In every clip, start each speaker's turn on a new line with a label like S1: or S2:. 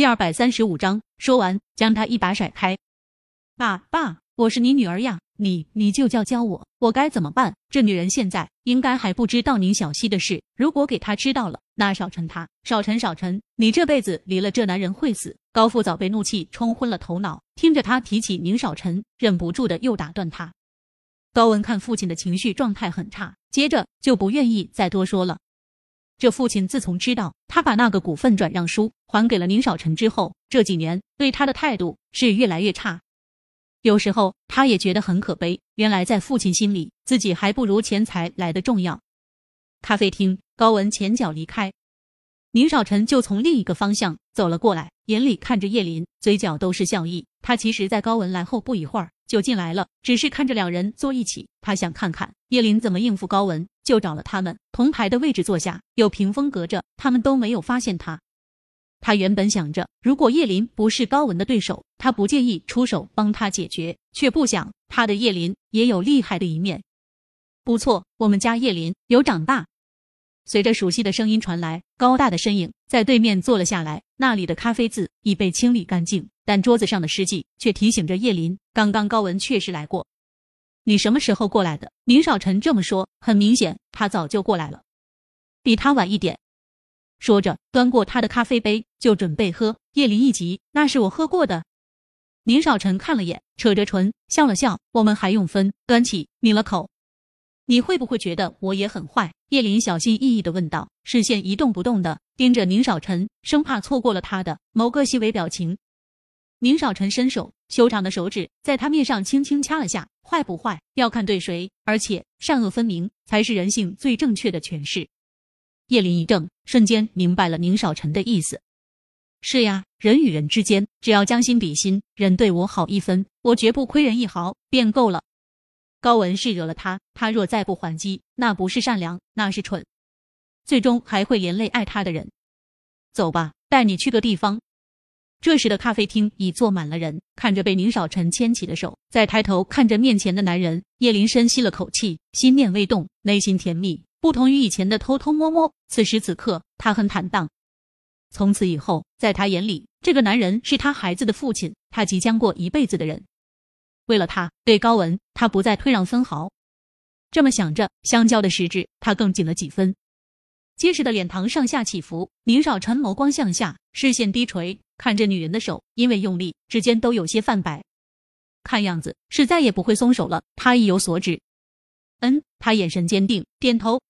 S1: 第二百三十五章，说完将他一把甩开。爸爸，我是你女儿呀，你你就教教我，我该怎么办？这女人现在应该还不知道宁小溪的事，如果给她知道了，那少晨他少晨少晨，你这辈子离了这男人会死。高富早被怒气冲昏了头脑，听着他提起宁少晨，忍不住的又打断他。高文看父亲的情绪状态很差，接着就不愿意再多说了。这父亲自从知道他把那个股份转让书还给了宁少臣之后，这几年对他的态度是越来越差。有时候他也觉得很可悲，原来在父亲心里，自己还不如钱财来的重要。咖啡厅，高文前脚离开，宁少臣就从另一个方向走了过来，眼里看着叶林，嘴角都是笑意。他其实，在高文来后不一会儿。就进来了，只是看着两人坐一起，他想看看叶林怎么应付高文，就找了他们同排的位置坐下，有屏风隔着，他们都没有发现他。他原本想着，如果叶林不是高文的对手，他不介意出手帮他解决，却不想他的叶林也有厉害的一面。不错，我们家叶林有长大。随着熟悉的声音传来，高大的身影在对面坐了下来。那里的咖啡渍已被清理干净，但桌子上的湿迹却提醒着叶林，刚刚高文确实来过。你什么时候过来的？宁少臣这么说，很明显他早就过来了，比他晚一点。说着，端过他的咖啡杯就准备喝。叶林一急：“那是我喝过的。”宁少臣看了眼，扯着唇笑了笑：“我们还用分？”端起抿了口。你会不会觉得我也很坏？叶林小心翼翼的问道，视线一动不动的盯着宁少臣，生怕错过了他的某个细微表情。宁少臣伸手，修长的手指在他面上轻轻掐了下。坏不坏，要看对谁，而且善恶分明才是人性最正确的诠释。叶林一怔，瞬间明白了宁少臣的意思。是呀，人与人之间，只要将心比心，人对我好一分，我绝不亏人一毫，便够了。高文是惹了他，他若再不还击，那不是善良，那是蠢，最终还会连累爱他的人。走吧，带你去个地方。这时的咖啡厅已坐满了人，看着被宁少臣牵起的手，再抬头看着面前的男人，叶林深吸了口气，心念未动，内心甜蜜。不同于以前的偷偷摸摸，此时此刻他很坦荡。从此以后，在他眼里，这个男人是他孩子的父亲，他即将过一辈子的人。为了他，对高文，他不再退让分毫。这么想着，相交的食指他更紧了几分。结实的脸庞上下起伏，宁少臣眸光向下，视线低垂，看着女人的手，因为用力，指尖都有些泛白。看样子是再也不会松手了。他意有所指。嗯，他眼神坚定，点头。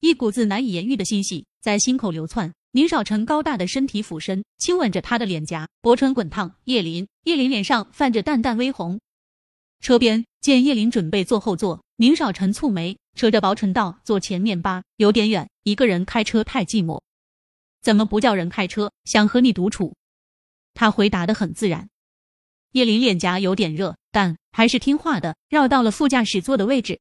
S1: 一股子难以言喻的欣喜在心口流窜。宁少臣高大的身体俯身，亲吻着他的脸颊，薄唇滚烫。叶林，叶林脸上泛着淡淡微红。车边见叶林准备坐后座，宁少臣蹙眉，扯着薄唇道：“坐前面吧，有点远，一个人开车太寂寞。”怎么不叫人开车？想和你独处。他回答的很自然。叶林脸颊有点热，但还是听话的绕到了副驾驶座的位置。